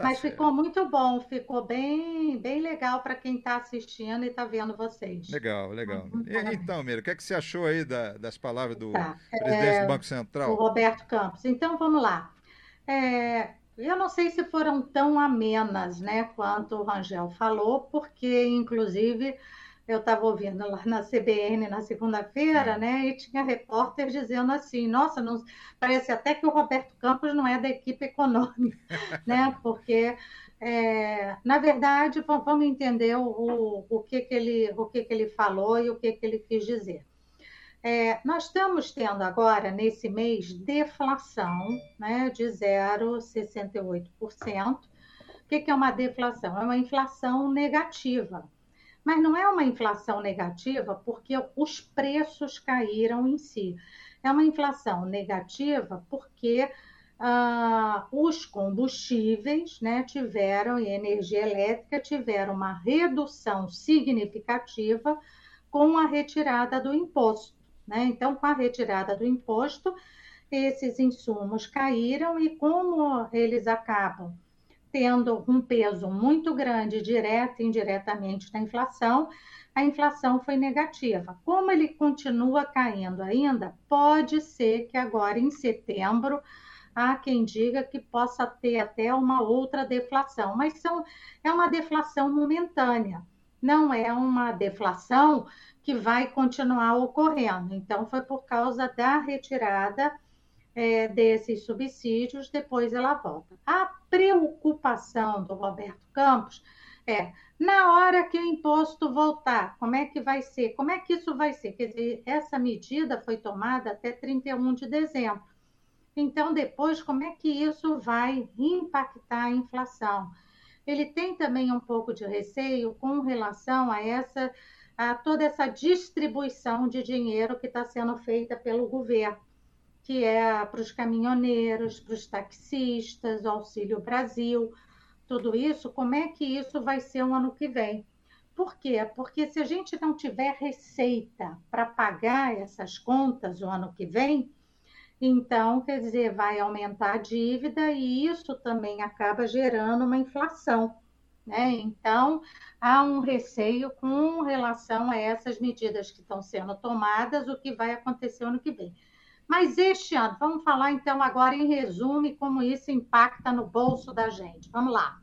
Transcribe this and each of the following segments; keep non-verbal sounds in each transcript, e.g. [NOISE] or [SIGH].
Tá Mas certo. ficou muito bom, ficou bem, bem legal para quem está assistindo e está vendo vocês. Legal, legal. Uhum, e, então, Mira, o que, é que você achou aí da, das palavras do tá. presidente é, do Banco Central? O Roberto Campos. Então, vamos lá. É, eu não sei se foram tão amenas, né, quanto o Rangel falou, porque, inclusive, eu estava ouvindo lá na CBN na segunda-feira, né? E tinha repórter dizendo assim: nossa, não, parece até que o Roberto Campos não é da equipe econômica, [LAUGHS] né? Porque, é, na verdade, vamos entender o, o, que, que, ele, o que, que ele falou e o que, que ele quis dizer. É, nós estamos tendo agora, nesse mês, deflação né, de 0,68%. O que, que é uma deflação? É uma inflação negativa mas não é uma inflação negativa porque os preços caíram em si. É uma inflação negativa porque ah, os combustíveis né, tiveram, e energia elétrica tiveram uma redução significativa com a retirada do imposto. Né? Então, com a retirada do imposto, esses insumos caíram e como eles acabam tendo um peso muito grande, direto e indiretamente, na inflação, a inflação foi negativa. Como ele continua caindo ainda, pode ser que agora em setembro há quem diga que possa ter até uma outra deflação, mas são, é uma deflação momentânea, não é uma deflação que vai continuar ocorrendo. Então, foi por causa da retirada é, desses subsídios, depois ela volta. A preocupação do Roberto Campos é na hora que o imposto voltar, como é que vai ser? Como é que isso vai ser? Quer dizer, essa medida foi tomada até 31 de dezembro. Então, depois, como é que isso vai impactar a inflação? Ele tem também um pouco de receio com relação a essa a toda essa distribuição de dinheiro que está sendo feita pelo governo que é para os caminhoneiros, para os taxistas, Auxílio Brasil, tudo isso, como é que isso vai ser o ano que vem? Por quê? Porque se a gente não tiver receita para pagar essas contas o ano que vem, então, quer dizer, vai aumentar a dívida e isso também acaba gerando uma inflação. Né? Então, há um receio com relação a essas medidas que estão sendo tomadas, o que vai acontecer ano que vem. Mas este ano, vamos falar então agora em resumo como isso impacta no bolso da gente. Vamos lá.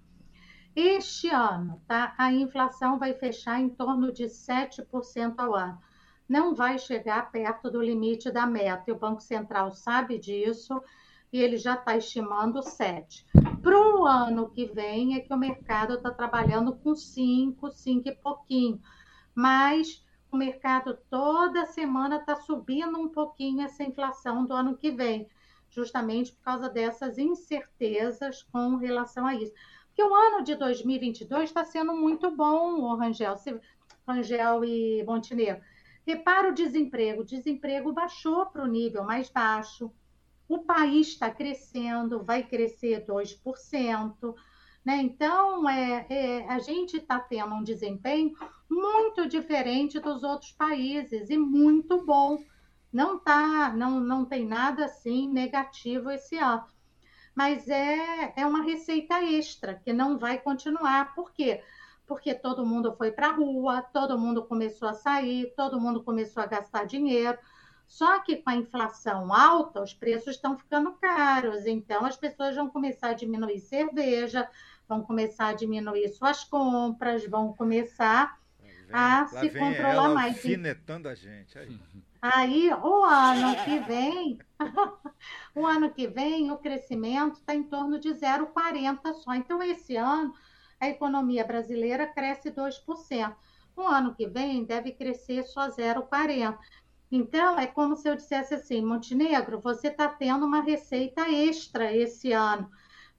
Este ano, tá, a inflação vai fechar em torno de 7% ao ano. Não vai chegar perto do limite da meta, e o Banco Central sabe disso e ele já está estimando 7. Para o ano que vem é que o mercado está trabalhando com 5, 5 e pouquinho. Mas o mercado toda semana está subindo um pouquinho essa inflação do ano que vem, justamente por causa dessas incertezas com relação a isso. Porque o ano de 2022 está sendo muito bom, Rangel, Rangel e Montenegro. Repara o desemprego. O desemprego baixou para o nível mais baixo. O país está crescendo, vai crescer 2%. Né? Então, é, é a gente está tendo um desempenho muito diferente dos outros países e muito bom. Não tá, não, não tem nada assim negativo esse ano. Mas é, é uma receita extra que não vai continuar. Por quê? Porque todo mundo foi para a rua, todo mundo começou a sair, todo mundo começou a gastar dinheiro. Só que com a inflação alta, os preços estão ficando caros. Então, as pessoas vão começar a diminuir cerveja, vão começar a diminuir suas compras, vão começar a se controlar mais. Alfinetando a gente. Aí. aí, o ano que vem, [LAUGHS] o ano que vem, o crescimento está em torno de 0,40 só. Então, esse ano, a economia brasileira cresce 2%. O ano que vem deve crescer só 0,40%. Então, é como se eu dissesse assim, Montenegro, você está tendo uma receita extra esse ano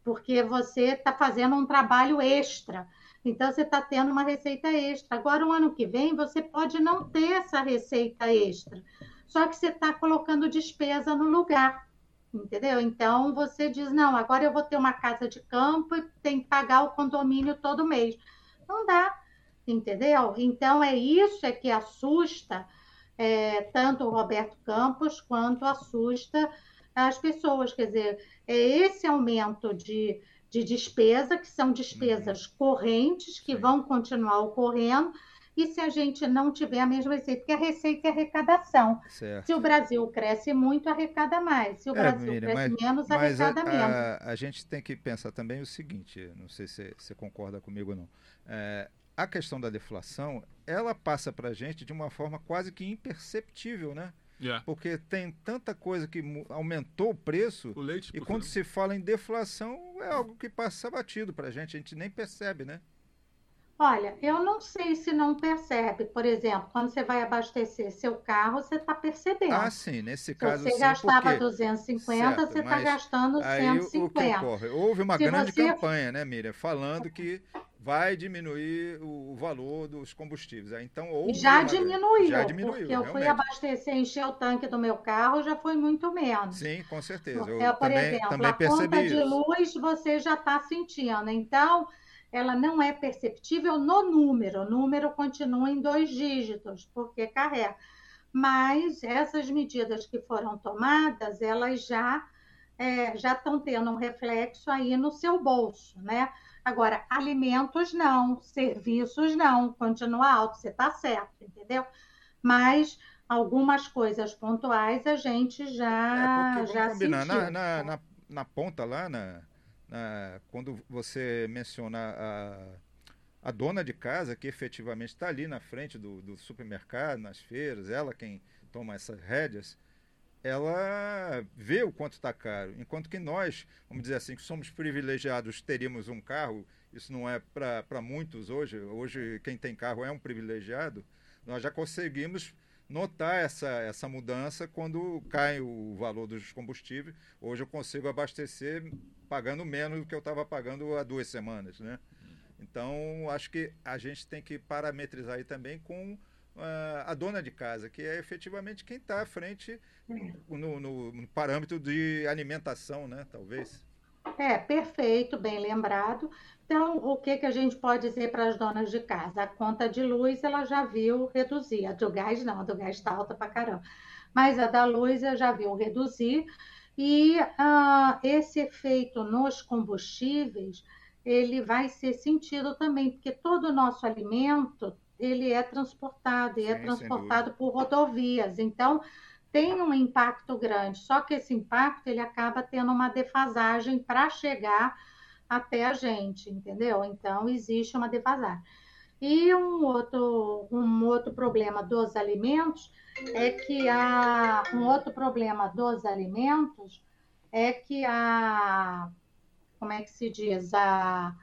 porque você está fazendo um trabalho extra. Então, você está tendo uma receita extra. Agora, o ano que vem, você pode não ter essa receita extra. só que você está colocando despesa no lugar, entendeu? Então você diz: não, agora eu vou ter uma casa de campo e tem que pagar o condomínio todo mês. Não dá, entendeu? Então é isso é que assusta é, tanto o Roberto Campos quanto assusta as pessoas. Quer dizer, é esse aumento de, de despesa, que são despesas uhum. correntes, que vão continuar ocorrendo, e se a gente não tiver a mesma receita, porque a receita é arrecadação. Certo. Se o Brasil cresce muito, arrecada mais. Se o é, Brasil Miriam, cresce mas, menos, arrecada a, menos. A, a, gente tem que pensar também o seguinte, não sei se você concorda comigo ou não. É, a questão da deflação, ela passa para a gente de uma forma quase que imperceptível, né? Yeah. Porque tem tanta coisa que aumentou o preço. O leite, e quando se fala em deflação, é algo que passa batido para a gente, a gente nem percebe, né? Olha, eu não sei se não percebe. Por exemplo, quando você vai abastecer seu carro, você está percebendo. Ah, sim, nesse caso Se você sim, gastava porque... 250, certo, você está gastando aí 150. O que ocorre? Houve uma se grande você... campanha, né, Miriam, falando [LAUGHS] que vai diminuir o, valor dos combustíveis. Então, houve já, diminuiu, já diminuiu, porque eu realmente. fui abastecer, encher o tanque do meu carro, já foi muito menos. Sim, com certeza. Eu, por também, exemplo, também a conta isso. de luz você já está sentindo. Então, ela não é perceptível no número. O número continua em dois dígitos, porque carrega. Mas essas medidas que foram tomadas, elas já é, já estão tendo um reflexo aí no seu bolso, né? Agora, alimentos não, serviços não, continua alto, você está certo, entendeu? Mas algumas coisas pontuais a gente já, é já combinar. Na, na, na, na ponta lá, na, quando você menciona a, a dona de casa, que efetivamente está ali na frente do, do supermercado, nas feiras, ela quem toma essas rédeas, ela vê o quanto está caro. Enquanto que nós, vamos dizer assim, que somos privilegiados, teríamos um carro, isso não é para muitos hoje, hoje quem tem carro é um privilegiado, nós já conseguimos notar essa, essa mudança quando cai o valor dos combustíveis. Hoje eu consigo abastecer pagando menos do que eu estava pagando há duas semanas, né? Então, acho que a gente tem que parametrizar aí também com a dona de casa, que é efetivamente quem está à frente no, no, no, parâmetro de alimentação, né? Talvez. É, perfeito, bem lembrado. Então, o que, que a gente pode dizer para as donas de casa? A conta de luz ela já viu reduzir, a do gás não, a do gás está alta para caramba. Mas a da luz ela já viu reduzir, e uh, esse efeito nos combustíveis, ele vai ser sentido também, porque todo o nosso alimento, ele é transportado, e é transportado por rodovias. Então, tem um impacto grande, só que esse impacto, ele acaba tendo uma defasagem para chegar até a gente, entendeu? Então, existe uma defasagem. E um outro, um outro problema dos alimentos é que a, um outro problema dos alimentos é que a, como é que se diz, a,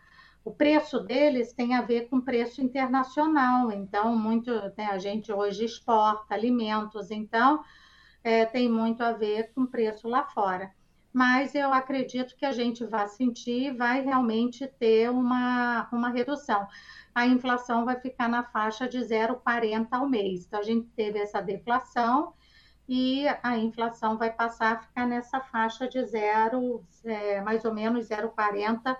o preço deles tem a ver com preço internacional. Então, muito, né, a gente hoje exporta alimentos, então é, tem muito a ver com preço lá fora mas eu acredito que a gente vai sentir, vai realmente ter uma, uma redução. A inflação vai ficar na faixa de 0,40 ao mês. Então, a gente teve essa deflação e a inflação vai passar a ficar nessa faixa de 0, é, mais ou menos 0,40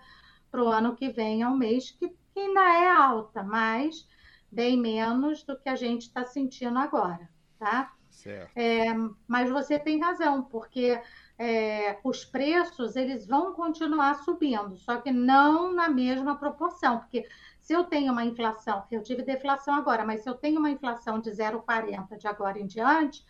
para o ano que vem ao mês, que, que ainda é alta, mas bem menos do que a gente está sentindo agora, tá? Certo. É, mas você tem razão, porque é, os preços eles vão continuar subindo, só que não na mesma proporção, porque se eu tenho uma inflação, eu tive deflação agora, mas se eu tenho uma inflação de 0,40 de agora em diante,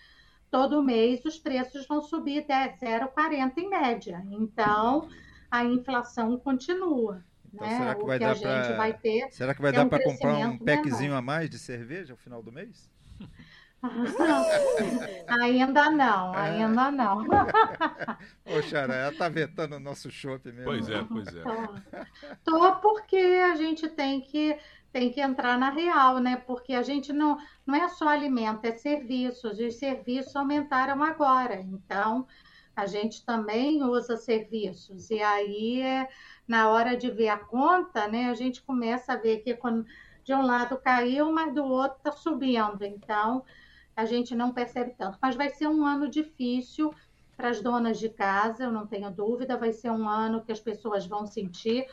todo mês os preços vão subir 0,40 em média. Então, a inflação continua. Então, né? será que vai que dar para Será que vai é dar um para comprar um packzinho menor. a mais de cerveja no final do mês? ainda não, é. ainda não. [LAUGHS] Ô, Xara, ela tá vetando o nosso shopping mesmo. Pois é, pois é. Tô, tô porque a gente tem que tem que entrar na real, né? Porque a gente não não é só alimento, é serviços. E os serviços aumentaram agora. Então, a gente também usa serviços. E aí, é, na hora de ver a conta, né, a gente começa a ver que quando de um lado caiu, mas do outro está subindo. Então, a gente não percebe tanto. Mas vai ser um ano difícil para as donas de casa, eu não tenho dúvida, vai ser um ano que as pessoas vão sentir.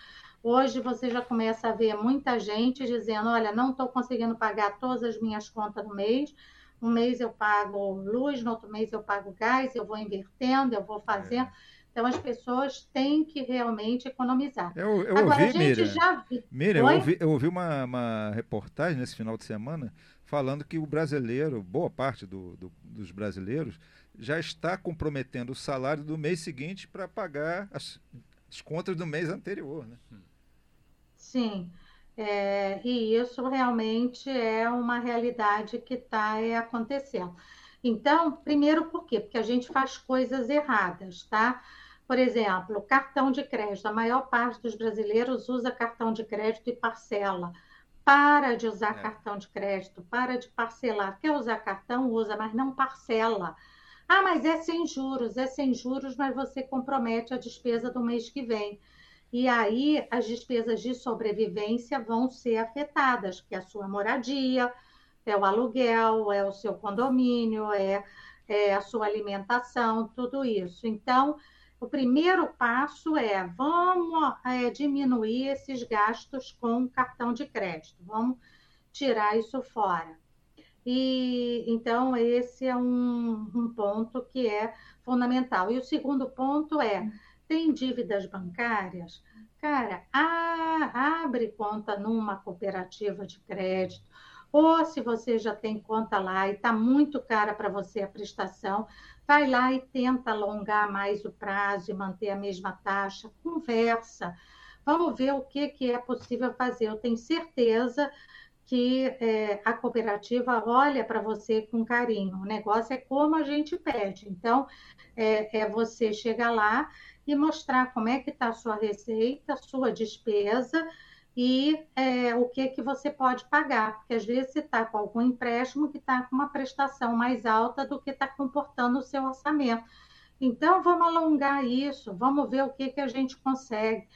Hoje você já começa a ver muita gente dizendo: olha, não estou conseguindo pagar todas as minhas contas no mês. Um mês eu pago luz, no outro mês eu pago gás, eu vou invertendo, eu vou fazendo. É. Então as pessoas têm que realmente economizar. Eu, eu Agora, ouvi, Miriam, já vi... Miriam, eu ouvi, eu ouvi uma, uma, reportagem nesse final de semana falando que o brasileiro, boa parte do, do, dos brasileiros, já está comprometendo o salário do mês seguinte para pagar as, as, contas do mês anterior. Né? Sim. É, e isso realmente é uma realidade que está é, acontecendo. Então, primeiro por quê? Porque a gente faz coisas erradas, tá? Por exemplo, cartão de crédito. A maior parte dos brasileiros usa cartão de crédito e parcela. Para de usar é. cartão de crédito, para de parcelar. Quer usar cartão? Usa, mas não parcela. Ah, mas é sem juros, é sem juros, mas você compromete a despesa do mês que vem. E aí as despesas de sobrevivência vão ser afetadas, que é a sua moradia, é o aluguel, é o seu condomínio, é, é a sua alimentação, tudo isso. Então, o primeiro passo é vamos é, diminuir esses gastos com cartão de crédito, vamos tirar isso fora. E então esse é um, um ponto que é fundamental. E o segundo ponto é tem dívidas bancárias, cara, a, abre conta numa cooperativa de crédito, ou se você já tem conta lá e está muito cara para você a prestação, vai lá e tenta alongar mais o prazo e manter a mesma taxa, conversa. Vamos ver o que, que é possível fazer. Eu tenho certeza que é, a cooperativa olha para você com carinho. O negócio é como a gente pede. Então, é, é você chegar lá e mostrar como é que está a sua receita, a sua despesa, e é, o que que você pode pagar, porque às vezes você está com algum empréstimo que está com uma prestação mais alta do que está comportando o seu orçamento. Então, vamos alongar isso, vamos ver o que, que a gente consegue.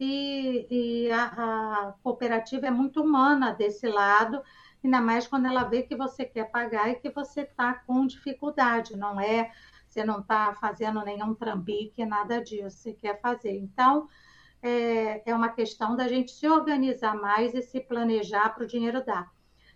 E, e a, a, cooperativa é muito humana desse lado, ainda mais quando ela vê que você quer pagar e que você está com dificuldade, não é? Você não está fazendo nenhum trambique, nada disso, você quer fazer. Então, é, é uma questão da gente se organizar mais e se planejar para o dinheiro dar.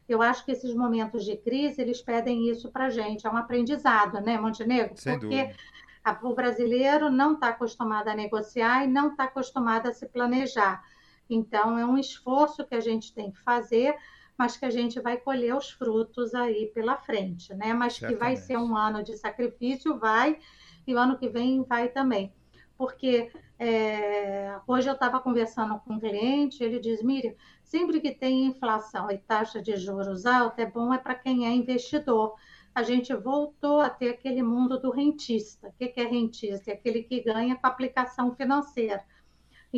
Eu acho que esses momentos de crise, eles pedem isso para a gente, é um aprendizado, né, Montenegro? Sem Porque dúvida. A, o brasileiro não está acostumado a negociar e não está acostumado a se planejar. Então, é um esforço que a gente tem que fazer, mas que a gente vai colher os frutos aí pela frente, né? Mas Certamente. que vai ser um ano de sacrifício, vai, e o ano que vem vai também porque é, hoje eu estava conversando com um cliente, ele diz, Miriam, sempre que tem inflação e taxa de juros alta, é bom é para quem é investidor. A gente voltou a ter aquele mundo do rentista. O que é rentista? É aquele que ganha com aplicação financeira.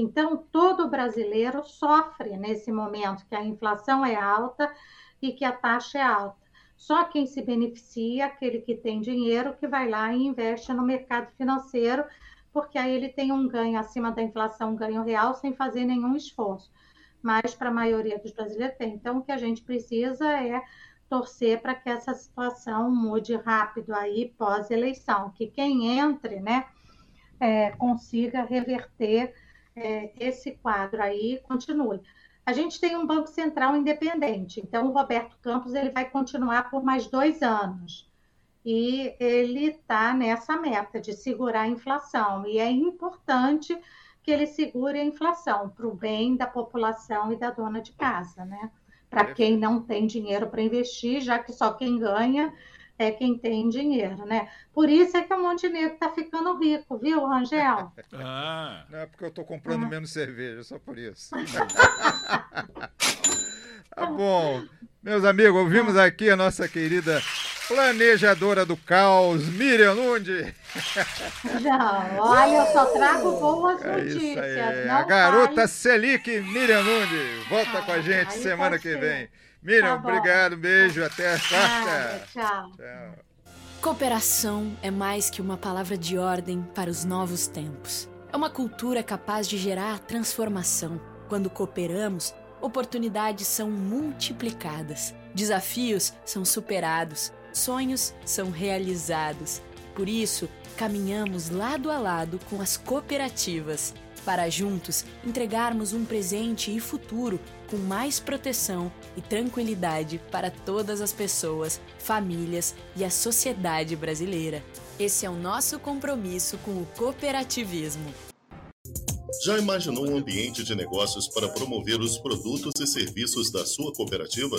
Então, todo brasileiro sofre nesse momento que a inflação é alta e que a taxa é alta. Só quem se beneficia aquele que tem dinheiro que vai lá e investe no mercado financeiro porque aí ele tem um ganho acima da inflação, um ganho real, sem fazer nenhum esforço. Mas para a maioria dos brasileiros tem. Então, o que a gente precisa é torcer para que essa situação mude rápido aí pós-eleição, que quem entre, né, é, consiga reverter é, esse quadro aí continue. A gente tem um Banco Central independente, então o Roberto Campos ele vai continuar por mais dois anos e ele está nessa meta de segurar a inflação. E é importante que ele segure a inflação para o bem da população e da dona de casa, né? Para quem não tem dinheiro para investir, já que só quem ganha é quem tem dinheiro, né? Por isso é que o Montenegro está ficando rico, viu, Rangel? [LAUGHS] Ah. Não é porque eu estou comprando ah. menos cerveja, só por isso. [LAUGHS] tá bom. Meus amigos, ouvimos aqui a nossa querida planejadora do caos, Miriam Nundi. Não, olha, eu só trago boas é notícias. a garota fale... Selic, Miriam Nundi. Volta ah, com a gente semana que vem. Miriam, tá obrigado, beijo, até a quarta. tchau. tchau. Cooperação é mais que uma palavra de ordem para os novos tempos. É uma cultura capaz de gerar transformação. Quando cooperamos, oportunidades são multiplicadas, desafios são superados sonhos são realizados. Por isso, caminhamos lado a lado com as cooperativas, para juntos entregarmos um presente e futuro com mais proteção e tranquilidade para todas as pessoas, famílias e a sociedade brasileira. Esse é o nosso compromisso com o cooperativismo. Já imaginou um ambiente de negócios para promover os produtos e serviços da sua cooperativa?